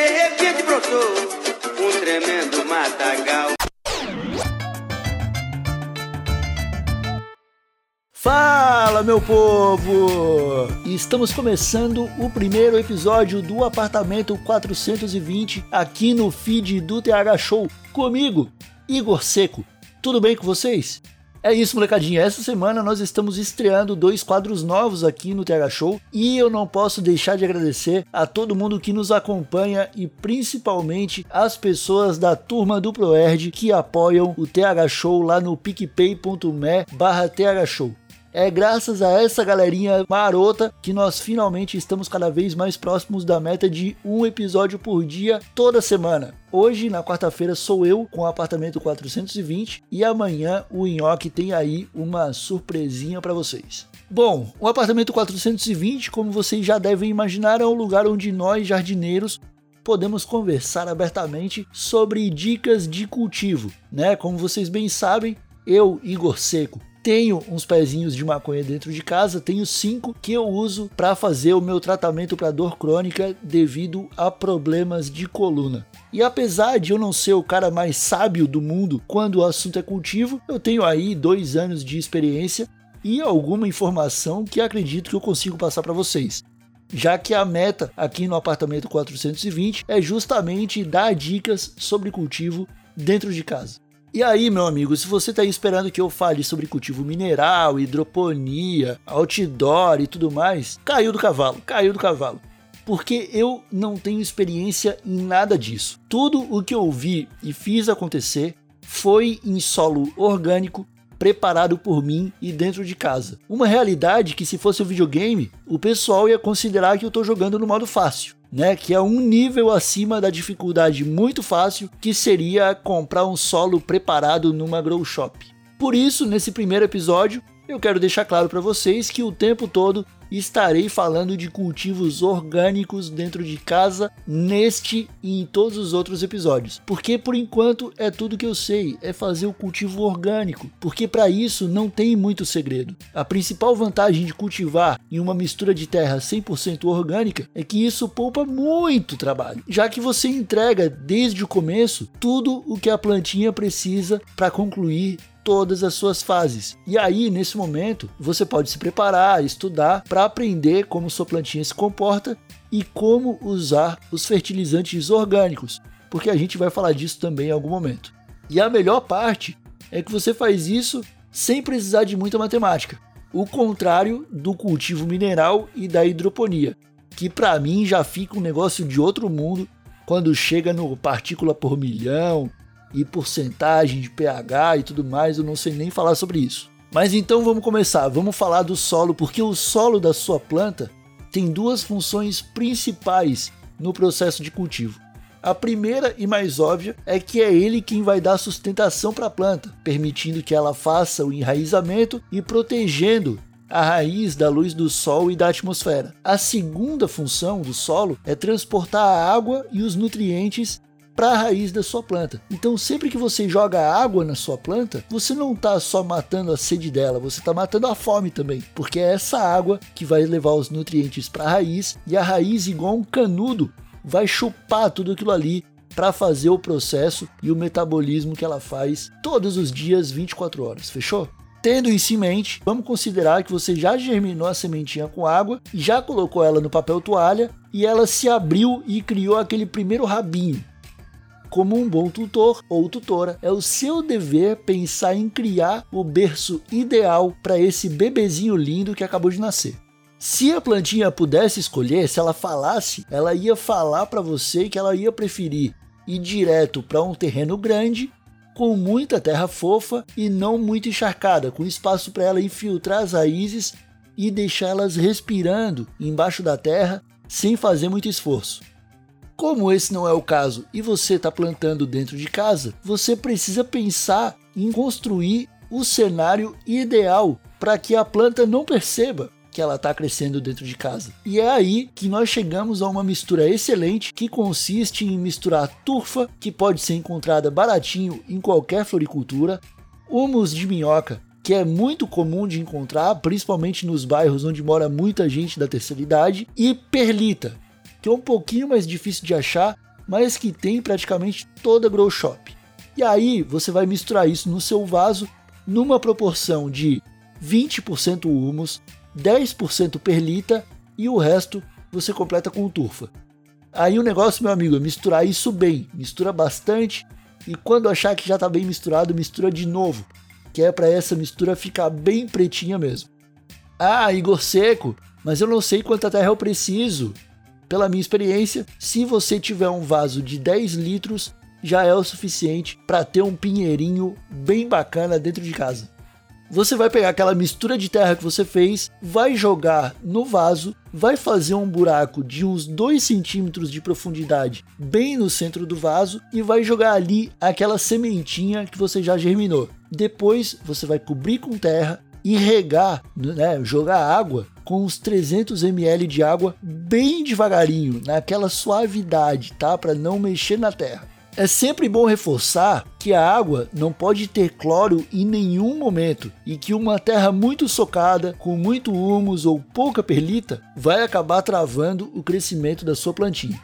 De repente brotou um tremendo matagal. Fala, meu povo! Estamos começando o primeiro episódio do Apartamento 420 aqui no feed do TH Show. Comigo, Igor Seco. Tudo bem com vocês? É isso, molecadinha. Essa semana nós estamos estreando dois quadros novos aqui no TH Show e eu não posso deixar de agradecer a todo mundo que nos acompanha e principalmente as pessoas da turma do ProErd que apoiam o TH Show lá no picpay.me barra TH Show. É graças a essa galerinha marota que nós finalmente estamos cada vez mais próximos da meta de um episódio por dia toda semana. Hoje, na quarta-feira, sou eu com o apartamento 420 e amanhã o Nhoque tem aí uma surpresinha para vocês. Bom, o apartamento 420, como vocês já devem imaginar, é um lugar onde nós jardineiros podemos conversar abertamente sobre dicas de cultivo, né? Como vocês bem sabem, eu, Igor Seco, tenho uns pezinhos de maconha dentro de casa, tenho cinco que eu uso para fazer o meu tratamento para dor crônica devido a problemas de coluna. E apesar de eu não ser o cara mais sábio do mundo quando o assunto é cultivo, eu tenho aí dois anos de experiência e alguma informação que acredito que eu consigo passar para vocês. Já que a meta aqui no apartamento 420 é justamente dar dicas sobre cultivo dentro de casa. E aí, meu amigo, se você está esperando que eu fale sobre cultivo mineral, hidroponia, outdoor e tudo mais, caiu do cavalo, caiu do cavalo. Porque eu não tenho experiência em nada disso. Tudo o que eu vi e fiz acontecer foi em solo orgânico, preparado por mim e dentro de casa. Uma realidade que se fosse um videogame, o pessoal ia considerar que eu estou jogando no modo fácil né, que é um nível acima da dificuldade muito fácil, que seria comprar um solo preparado numa grow shop. Por isso, nesse primeiro episódio, eu quero deixar claro para vocês que o tempo todo estarei falando de cultivos orgânicos dentro de casa neste e em todos os outros episódios. Porque por enquanto é tudo que eu sei, é fazer o cultivo orgânico, porque para isso não tem muito segredo. A principal vantagem de cultivar em uma mistura de terra 100% orgânica é que isso poupa muito trabalho, já que você entrega desde o começo tudo o que a plantinha precisa para concluir todas as suas fases. E aí, nesse momento, você pode se preparar, estudar para aprender como sua plantinha se comporta e como usar os fertilizantes orgânicos, porque a gente vai falar disso também em algum momento. E a melhor parte é que você faz isso sem precisar de muita matemática. O contrário do cultivo mineral e da hidroponia, que para mim já fica um negócio de outro mundo quando chega no partícula por milhão, e porcentagem de pH e tudo mais, eu não sei nem falar sobre isso. Mas então vamos começar, vamos falar do solo, porque o solo da sua planta tem duas funções principais no processo de cultivo. A primeira e mais óbvia é que é ele quem vai dar sustentação para a planta, permitindo que ela faça o enraizamento e protegendo a raiz da luz do sol e da atmosfera. A segunda função do solo é transportar a água e os nutrientes para a raiz da sua planta. Então, sempre que você joga água na sua planta, você não está só matando a sede dela, você está matando a fome também, porque é essa água que vai levar os nutrientes para a raiz e a raiz, igual um canudo, vai chupar tudo aquilo ali para fazer o processo e o metabolismo que ela faz todos os dias 24 horas, fechou? Tendo isso em mente, vamos considerar que você já germinou a sementinha com água, já colocou ela no papel toalha e ela se abriu e criou aquele primeiro rabinho. Como um bom tutor ou tutora, é o seu dever pensar em criar o berço ideal para esse bebezinho lindo que acabou de nascer. Se a plantinha pudesse escolher, se ela falasse, ela ia falar para você que ela ia preferir ir direto para um terreno grande, com muita terra fofa e não muito encharcada, com espaço para ela infiltrar as raízes e deixá-las respirando embaixo da terra sem fazer muito esforço. Como esse não é o caso e você está plantando dentro de casa, você precisa pensar em construir o cenário ideal para que a planta não perceba que ela está crescendo dentro de casa. E é aí que nós chegamos a uma mistura excelente que consiste em misturar turfa, que pode ser encontrada baratinho em qualquer floricultura, humus de minhoca, que é muito comum de encontrar, principalmente nos bairros onde mora muita gente da terceira idade, e perlita, que é um pouquinho mais difícil de achar, mas que tem praticamente toda a grow shop. E aí você vai misturar isso no seu vaso numa proporção de 20% humus, 10% perlita e o resto você completa com turfa. Aí o negócio, meu amigo, é misturar isso bem, mistura bastante e quando achar que já está bem misturado, mistura de novo, que é para essa mistura ficar bem pretinha mesmo. Ah, Igor Seco, mas eu não sei quanta terra eu preciso. Pela minha experiência, se você tiver um vaso de 10 litros, já é o suficiente para ter um pinheirinho bem bacana dentro de casa. Você vai pegar aquela mistura de terra que você fez, vai jogar no vaso, vai fazer um buraco de uns 2 centímetros de profundidade bem no centro do vaso e vai jogar ali aquela sementinha que você já germinou. Depois você vai cobrir com terra e regar, né, jogar água com uns 300 ml de água bem devagarinho, naquela suavidade, tá? Para não mexer na terra. É sempre bom reforçar que a água não pode ter cloro em nenhum momento e que uma terra muito socada, com muito humus ou pouca perlita, vai acabar travando o crescimento da sua plantinha.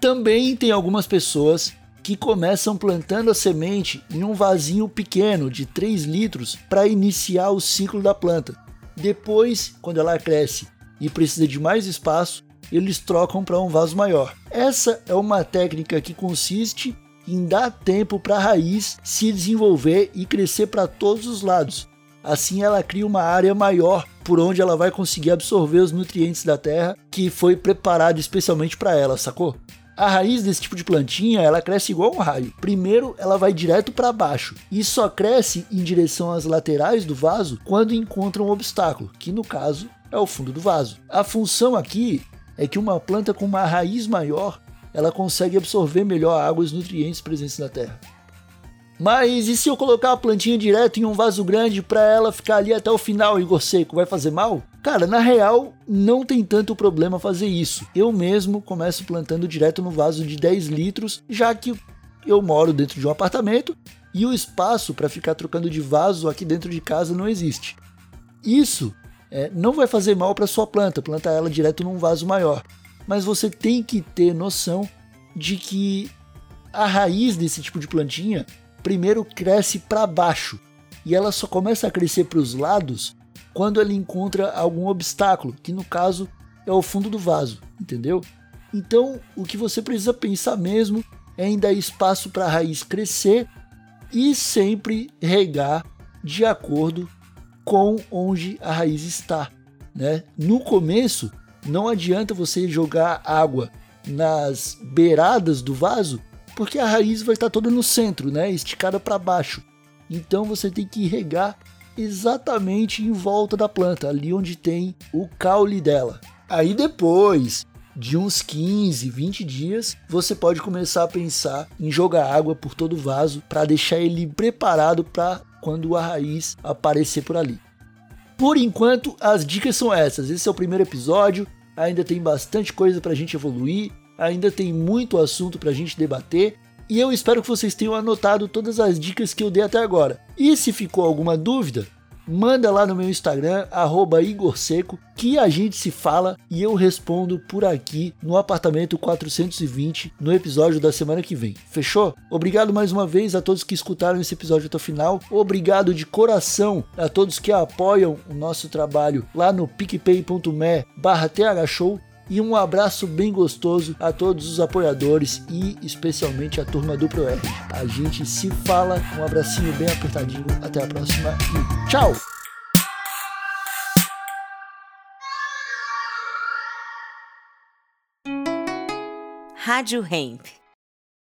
Também tem algumas pessoas que começam plantando a semente em um vasinho pequeno de 3 litros para iniciar o ciclo da planta. Depois, quando ela cresce e precisa de mais espaço, eles trocam para um vaso maior. Essa é uma técnica que consiste em dar tempo para a raiz se desenvolver e crescer para todos os lados. Assim ela cria uma área maior por onde ela vai conseguir absorver os nutrientes da terra que foi preparado especialmente para ela, sacou? A raiz desse tipo de plantinha, ela cresce igual um raio. Primeiro, ela vai direto para baixo e só cresce em direção às laterais do vaso quando encontra um obstáculo, que no caso é o fundo do vaso. A função aqui é que uma planta com uma raiz maior, ela consegue absorver melhor água e os nutrientes presentes na terra. Mas e se eu colocar a plantinha direto em um vaso grande para ela ficar ali até o final, Igor Seco, vai fazer mal? Cara, na real, não tem tanto problema fazer isso. Eu mesmo começo plantando direto no vaso de 10 litros, já que eu moro dentro de um apartamento e o espaço para ficar trocando de vaso aqui dentro de casa não existe. Isso é, não vai fazer mal para sua planta, plantar ela direto num vaso maior. Mas você tem que ter noção de que a raiz desse tipo de plantinha primeiro cresce para baixo e ela só começa a crescer para os lados quando ela encontra algum obstáculo, que no caso é o fundo do vaso, entendeu? Então, o que você precisa pensar mesmo é em dar espaço para a raiz crescer e sempre regar de acordo com onde a raiz está. Né? No começo, não adianta você jogar água nas beiradas do vaso, porque a raiz vai estar toda no centro, né? esticada para baixo. Então você tem que regar exatamente em volta da planta, ali onde tem o caule dela. Aí depois de uns 15, 20 dias, você pode começar a pensar em jogar água por todo o vaso para deixar ele preparado para quando a raiz aparecer por ali. Por enquanto, as dicas são essas. Esse é o primeiro episódio. Ainda tem bastante coisa para a gente evoluir, ainda tem muito assunto para a gente debater. E eu espero que vocês tenham anotado todas as dicas que eu dei até agora. E se ficou alguma dúvida, manda lá no meu Instagram, @igorseco, que a gente se fala e eu respondo por aqui no apartamento 420 no episódio da semana que vem. Fechou? Obrigado mais uma vez a todos que escutaram esse episódio até o final. Obrigado de coração a todos que apoiam o nosso trabalho lá no picpay.me barra thshow e um abraço bem gostoso a todos os apoiadores e especialmente a turma do ProErd. A gente se fala, um abracinho bem apertadinho, até a próxima e tchau! Rádio Hemp.